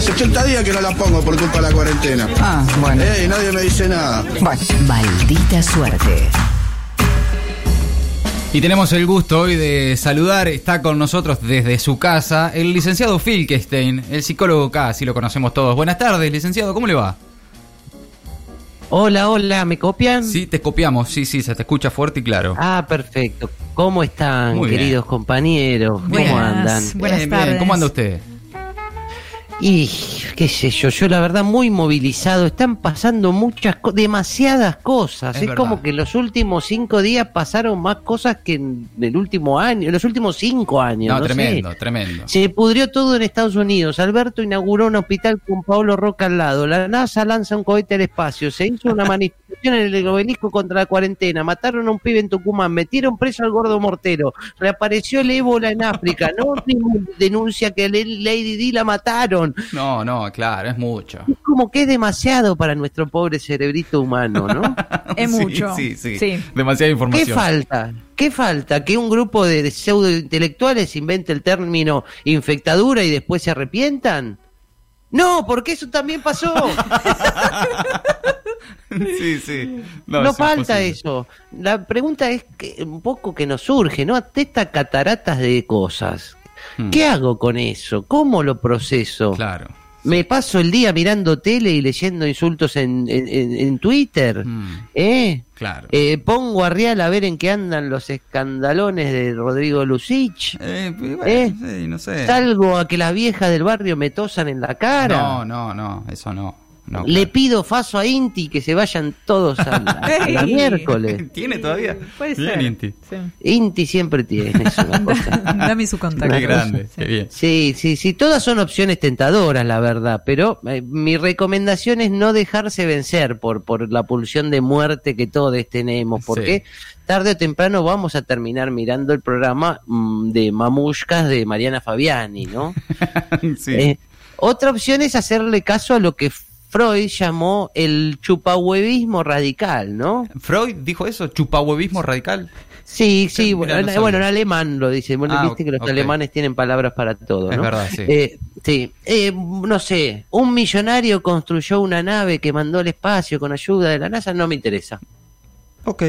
hace 80 días que no la pongo por culpa de la cuarentena. Ah, bueno. Eh, y nadie me dice nada. Bueno. Maldita suerte. Y tenemos el gusto hoy de saludar, está con nosotros desde su casa, el licenciado Filkestein, el psicólogo acá, así lo conocemos todos. Buenas tardes, licenciado, ¿cómo le va? Hola, hola, ¿me copian? Sí, te copiamos, sí, sí, se te escucha fuerte y claro. Ah, perfecto. ¿Cómo están, Muy bien. queridos compañeros? ¿Cómo Buenas. andan? Buenas Bien, bien, tardes. ¿Cómo anda usted? Y qué sé yo, yo la verdad muy movilizado. Están pasando muchas, demasiadas cosas. Es como que los últimos cinco días pasaron más cosas que en el último año, en los últimos cinco años. No, no sé. tremendo, tremendo. Se pudrió todo en Estados Unidos. Alberto inauguró un hospital con Pablo Roca al lado. La NASA lanza un cohete al espacio. Se hizo una manifestación en el obelisco contra la cuarentena. Mataron a un pibe en Tucumán. Metieron preso al gordo mortero. Reapareció el ébola en África. No denuncia que Lady Di la mataron. No, no, claro, es mucho. Es como que es demasiado para nuestro pobre cerebrito humano, ¿no? Es mucho. Sí, sí, Sí. Demasiada ¿Qué información. falta? ¿Qué falta? ¿Que un grupo de, de pseudointelectuales invente el término infectadura y después se arrepientan? No, porque eso también pasó. sí, sí. No, es falta imposible. eso. La pregunta es que un poco que nos surge, ¿no? Ante estas cataratas de cosas. Hmm. ¿Qué hago con eso? ¿Cómo lo proceso? Claro. ¿Me paso el día mirando tele y leyendo insultos en, en- Twitter? Mm, ¿Eh? claro. Eh, pongo a Rial a ver en qué andan los escandalones de Rodrigo Lucich. Eh, bueno, ¿Eh? sí, no sé. Salgo a que las viejas del barrio me tosan en la cara. No, no, no, eso no. No Le claro. pido faso a Inti que se vayan todos a, la- a la Ey. miércoles. ¿Tiene todavía? Puede Bien, ser. Inti. Sí. Inti siempre tiene es una cosa. Dame su contacto. Qué grande, Sí. qué bien. Sí, sí, sí, todas son opciones tentadoras, la verdad, pero eh, mi recomendación es no dejarse vencer por, por la pulsión de muerte que todos tenemos, porque tarde o temprano vamos a terminar mirando el programa mm, de Mamushkas de Mariana Fabiani, ¿no? sí. Eh, otra opción es hacerle caso a lo que Freud llamó el chupahuevismo radical, ¿no? Freud dijo eso, chupahuevismo radical. Sí, sí, Sí, bueno, no bueno, en alemán lo dice. Bueno, Ah, viste que los alemanes tienen palabras para todo, Es ¿no? verdad, sí. Eh, sí. Eh, no sé, un millonario construyó una nave que mandó al espacio con ayuda de la NASA, no me interesa. Ok,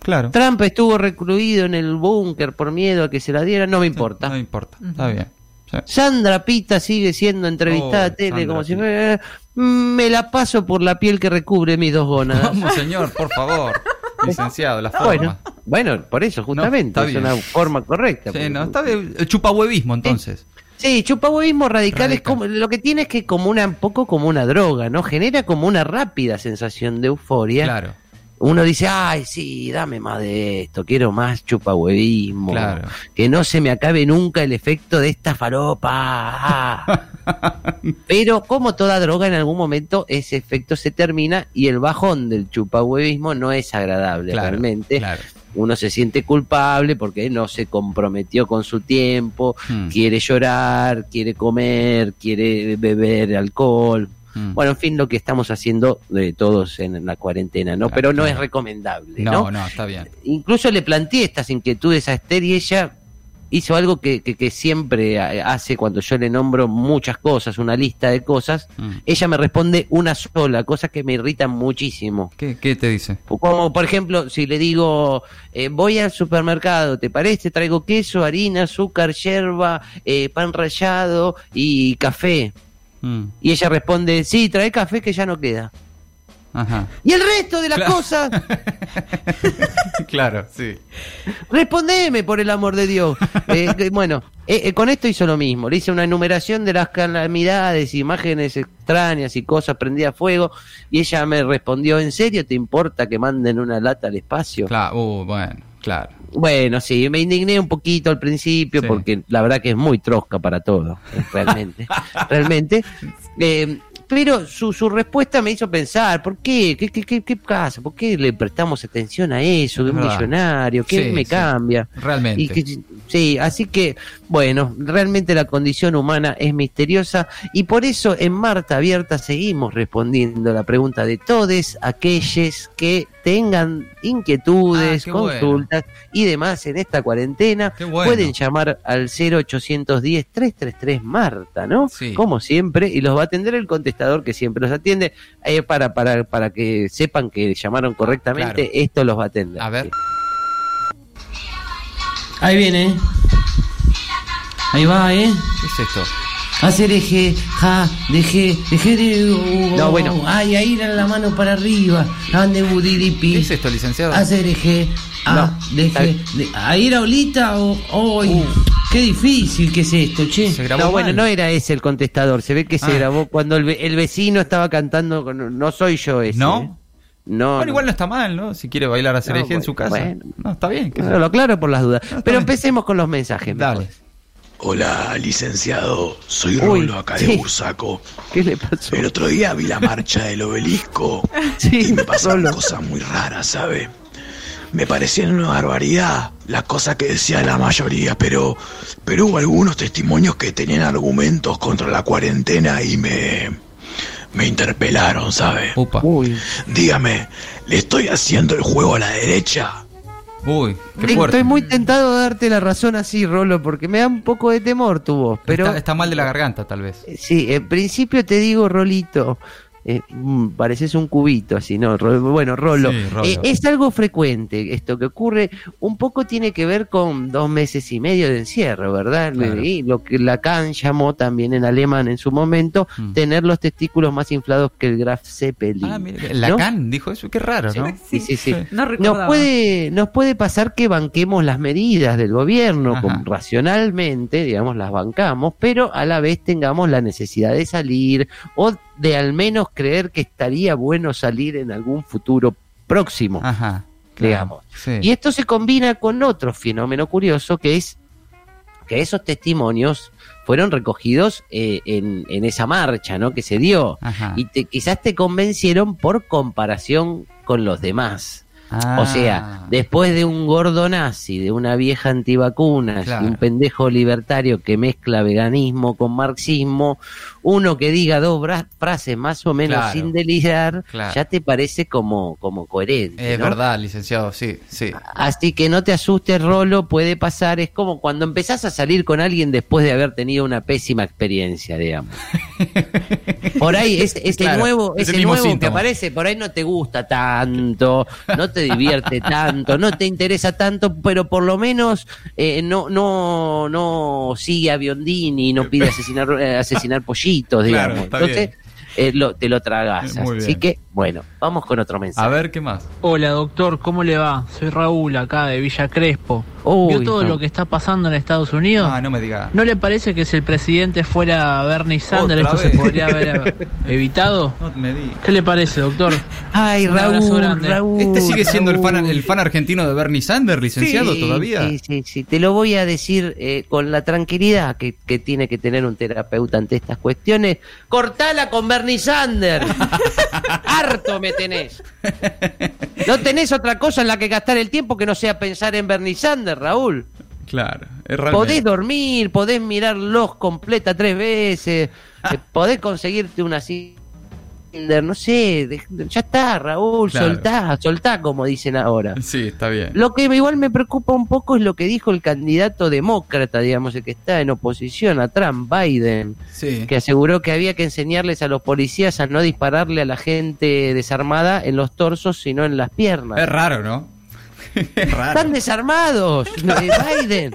claro. Trump estuvo recluido en el búnker por miedo a que se la diera, no me importa. No importa, está bien. Sí. Sandra Pita sigue siendo entrevistada Oh, a tele Sandra como si fuera, me la paso por la piel que recubre mis dos gónadas. Vamos, señor, por favor. Licenciado, la forma. bueno, bueno, por eso justamente, es una forma correcta. Sí, no, está bien. El chupahuevismo, entonces. Sí, chupahuevismo radical, es Radical. como lo que tiene es que como una un poco como una droga, ¿no? Genera como una rápida sensación de euforia. Claro, Uno dice, "Ay, sí, dame más de esto, quiero más chupahuevismo." claro. Que no se me acabe nunca el efecto de esta faropa. Pero como toda droga en algún momento ese efecto se termina y el bajón del chupahuevismo no es agradable Claro, realmente. claro. Uno se siente culpable porque no se comprometió con su tiempo, Hmm, quiere llorar, quiere comer, quiere beber alcohol. Hmm. Bueno, en fin, lo que estamos haciendo de todos en la cuarentena, ¿no? Claro, Pero no claro. es recomendable, ¿no? no, no, está bien. Incluso le planteé estas inquietudes a Esther y ella hizo algo que, que- que siempre ha- hace cuando yo le nombro muchas cosas, una lista de cosas. Hmm. Ella me responde una sola, cosa que me irrita muchísimo. ¿Qué, ¿Qué te dice? Como por ejemplo, si le digo, eh, voy al supermercado, ¿te parece? Traigo queso, harina, azúcar, yerba, eh, pan rallado y café. Hmm, Y ella responde, sí, trae café que ya no queda. Ajá. Y el resto de las Claro. cosas, claro, sí. respondeme por el amor de Dios. Eh, bueno, eh, eh, con esto hizo lo mismo. Le hice una enumeración de las calamidades, imágenes extrañas y cosas prendidas a fuego. Y ella me respondió, ¿en serio te importa que manden una lata al espacio? Claro, uh, bueno, claro. Bueno, sí, me indigné un poquito al principio Sí. porque la verdad que es muy trosca para todo, realmente. realmente. Eh, pero su, su respuesta me hizo pensar, ¿por qué? ¿Qué, qué, qué, qué pasa? ¿Por qué le prestamos atención a eso? De Es un verdad. millonario, ¿qué Sí, me sí. cambia? Realmente. Y que, Sí, así que, bueno, realmente la condición humana es misteriosa y por eso en Marta Abierta seguimos respondiendo la pregunta de todos aquellos que tengan inquietudes, Ah, consultas y demás en esta cuarentena. Bueno. Pueden llamar al 0810-333 Marta, ¿no? Sí. Como siempre, y los va a atender el contestador que siempre los atiende. Eh, para, para, para que sepan que llamaron correctamente, Claro. esto los va a atender. A ver. Ahí viene. Ahí va, ¿eh? ¿Qué es esto? Hacer eje, ja, deje, deje de... No, bueno. Ay, ahí era la mano para arriba. Ande budidipi. ¿Qué es esto, licenciado? Hacer eje, ah, No, deje... de- ¿Ahí era Olita o...? ¡Ay! Qué difícil que es esto, che. Se grabó No, bueno, no era ese el contestador. Se ve que se Ah. grabó cuando el, ve- el vecino estaba cantando. con- No soy yo ese. ¿No? ¿eh? No. Bueno, no. igual no está mal, ¿no? Si quiere bailar a No, en su casa. bueno. No, está bien. No, lo aclaro por las dudas. Pero bien. empecemos con los mensajes. Dale. mejor. Hola, licenciado. Soy Uy, Rolo acá de sí. Bursaco. ¿Qué le pasó? El otro día vi la marcha del obelisco Sí, y me pasaron cosas muy raras, ¿sabe? Me parecían una barbaridad las cosas que decía la mayoría, pero, pero hubo algunos testimonios que tenían argumentos contra la cuarentena y me, me interpelaron, ¿sabe? Upa. Uy. Dígame, ¿le estoy haciendo el juego a la derecha? Uy, qué fuerte. Estoy muy tentado de darte la razón así, Rolo, porque me da un poco de temor tu voz. Pero está, está mal de la garganta, tal vez. Eh, Sí, en principio te digo, Rolito, eh, pareces un cubito así, ¿no? Bueno, Rolo, Sí, Rolo. eh, es algo frecuente esto que ocurre, un poco tiene que ver con dos meses y medio de encierro, ¿verdad? Claro. Y lo que Lacan llamó también en alemán en su momento, Mm. tener los testículos más inflados que el Graf Zeppelin. Ah, mire, ¿no? Lacan dijo eso, qué raro, ¿no? Sí, sí, sí. No Nos puede, nos puede pasar que banquemos las medidas del gobierno, con- racionalmente, digamos, las bancamos, pero a la vez tengamos la necesidad de salir o de al menos creer que estaría bueno salir en algún futuro próximo, Ajá. digamos. Sí. Y esto se combina con otro fenómeno curioso que es que esos testimonios fueron recogidos eh, en, en esa marcha, ¿no? Que se dio. Ajá. Y te- quizás te convencieron por comparación con los demás. Ah. O sea, después de un gordo nazi, de una vieja antivacunas Claro. y un pendejo libertario que mezcla veganismo con marxismo, uno que diga dos frases más o menos Claro. sin delirar, Claro. ya te parece como, como coherente. Es ¿no? verdad, licenciado, sí, sí. Así que no te asustes, Rolo, puede pasar. Es como cuando empezás a salir con alguien después de haber tenido una pésima experiencia, digamos. Por ahí, ese, ese Claro, nuevo, es el ese mismo nuevo que aparece, por ahí no te gusta tanto, no te divierte tanto, no te interesa tanto, pero por lo menos eh, no, no, no sigue a Biondini, no pide asesinar, eh, asesinar pollitos, Claro, digamos. está Entonces, eh, lo- te lo tragas. Eh, Así que, bueno, vamos con otro mensaje. A ver, ¿qué más? Hola doctor, ¿cómo le va? Soy Raúl acá de Villa Crespo. Uy, ¿Vio todo no. lo que está pasando en Estados Unidos? Ah, no me diga. ¿No le parece que si el presidente fuera Bernie Sanders esto se podría haber evitado? No me diga. ¿Qué le parece, doctor? Ay, Raúl. Raúl. ¿Este sigue siendo el fan, Raúl. el fan argentino de Bernie Sanders, licenciado, Sí, todavía? Sí, sí, sí. Te lo voy a decir eh, con la tranquilidad que, que tiene que tener un terapeuta ante estas cuestiones. Cortala con Bernie Sanders. Harto me tenés. No tenés otra cosa en la que gastar el tiempo que no sea pensar en Bernie Sanders, Raúl. Claro, es realmente. Podés dormir, podés mirar los completa tres veces, eh, podés conseguirte una Cinder, no sé, de- ya está, Raúl, Claro. soltá, soltá como dicen ahora. Sí, está bien. Lo que igual me preocupa un poco es lo que dijo el candidato demócrata, digamos, el que está en oposición a Trump, Biden, Sí. que aseguró que había que enseñarles a los policías a no dispararle a la gente desarmada en los torsos, sino en las piernas. Es raro, ¿no? Están desarmados, Biden.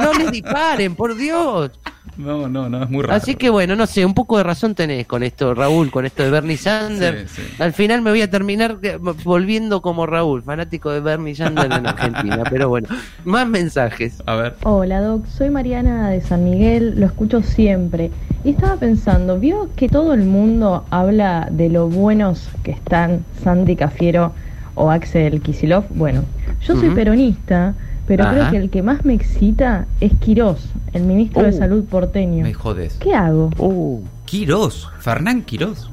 No les disparen, por Dios. No, no, no, es muy raro. Así que bueno, no sé, un poco de razón tenés con esto, Raúl, con esto de Bernie Sanders. Sí, sí. Al final me voy a terminar volviendo como Raúl, fanático de Bernie Sanders en Argentina. Pero bueno, más mensajes. A ver. Hola Doc, soy Mariana de San Miguel, lo escucho siempre. Y estaba pensando, ¿vio que todo el mundo habla de lo buenos que están Sandy Cafiero o Axel Kisilov? Bueno, yo soy peronista, pero Ajá. creo que el que más me excita es Quirós, el ministro de Uh, Salud porteño. Me jodes. ¿Qué hago? Uh. Quirós, Fernán Quirós.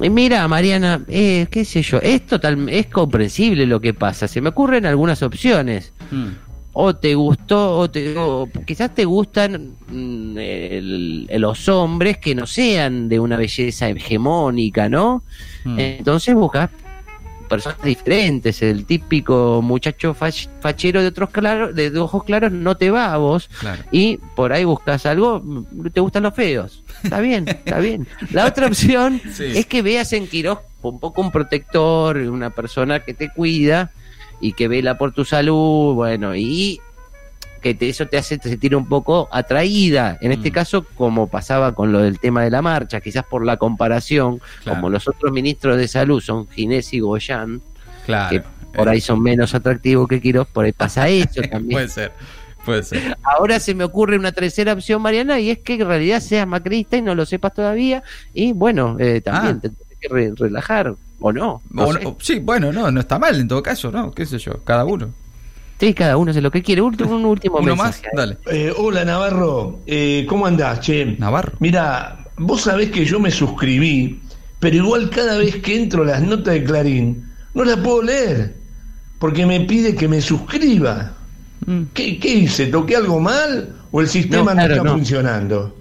Y Mira, Mariana, eh, qué sé yo, es total, es comprensible lo que pasa. Se me ocurren algunas opciones. Mm. o te gustó, o, te, o quizás te gustan mm, el- los hombres que no sean de una belleza hegemónica, ¿no? Mm. Entonces buscas personas diferentes. El típico muchacho fach- fachero de otros claros, de ojos claros no te va a vos. Claro. Y por ahí buscas algo, mm, te gustan los feos. Está bien, está bien. La otra opción Sí. es que veas en Quiroz un poco un protector, una persona que te cuida y que vela por tu salud, bueno, y que te- eso te hace sentir un poco atraída. En este Mm. caso, como pasaba con lo del tema de la marcha, quizás por la comparación, Claro. como los otros ministros de salud son Ginés y Goyán, Claro. que por ahí son menos atractivos que Quiroz, por ahí pasa eso también. Puede ser. Puede ser. Ahora se me ocurre una tercera opción, Mariana, y es que en realidad seas macrista y no lo sepas todavía. Y bueno, eh, también Ah. te tienes que re- relajar, ¿o no? No O no- sí, bueno, no, no está mal en todo caso, ¿no? ¿Qué sé yo? Cada uno. Sí, cada uno hace lo que quiere. Último, un último ¿Uno más? Dale. Eh, hola Navarro, Eh, ¿cómo andás, che? Navarro. Mira, vos sabés que yo me suscribí, pero igual cada vez que entro a las notas de Clarín, no las puedo leer, porque me pide que me suscriba. Mm. ¿Qué, qué hice? ¿Toqué algo mal o el sistema No, está no. funcionando?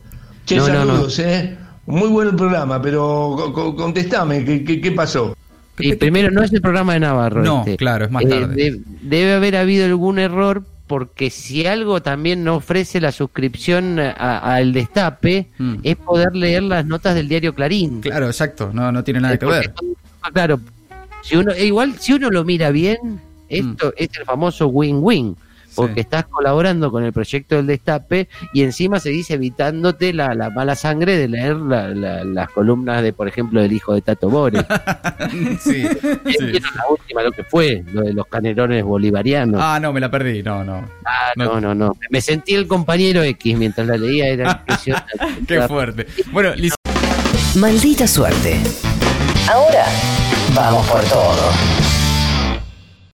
Che, No, no, no. saludos, ¿eh? Muy bueno el programa, pero co- co- contestame, ¿qué, qué, qué pasó? Y primero, no es el programa de Navarro. No, este. claro, es más Eh, tarde. de- debe haber habido algún error porque si algo también no ofrece la suscripción a- al destape Mm. es poder leer las notas del diario Clarín. Claro, exacto. No, no tiene nada que ver. Claro, si uno, e igual si uno lo mira bien, esto es el famoso win-win, porque. Sí. estás colaborando con el proyecto del destape y encima seguís evitándote la, la mala sangre de leer la- la- las columnas de, por ejemplo, del hijo de Tato Bores. sí, sí. ¿Vieron la última, lo que fue, lo de los canelones bolivarianos. Ah, no, me la perdí. No, no. Ah, no. no, no, no. Me sentí el compañero X mientras la leía, era impresionante. Qué fuerte. Bueno, Liz- Maldita suerte. Ahora vamos por todo.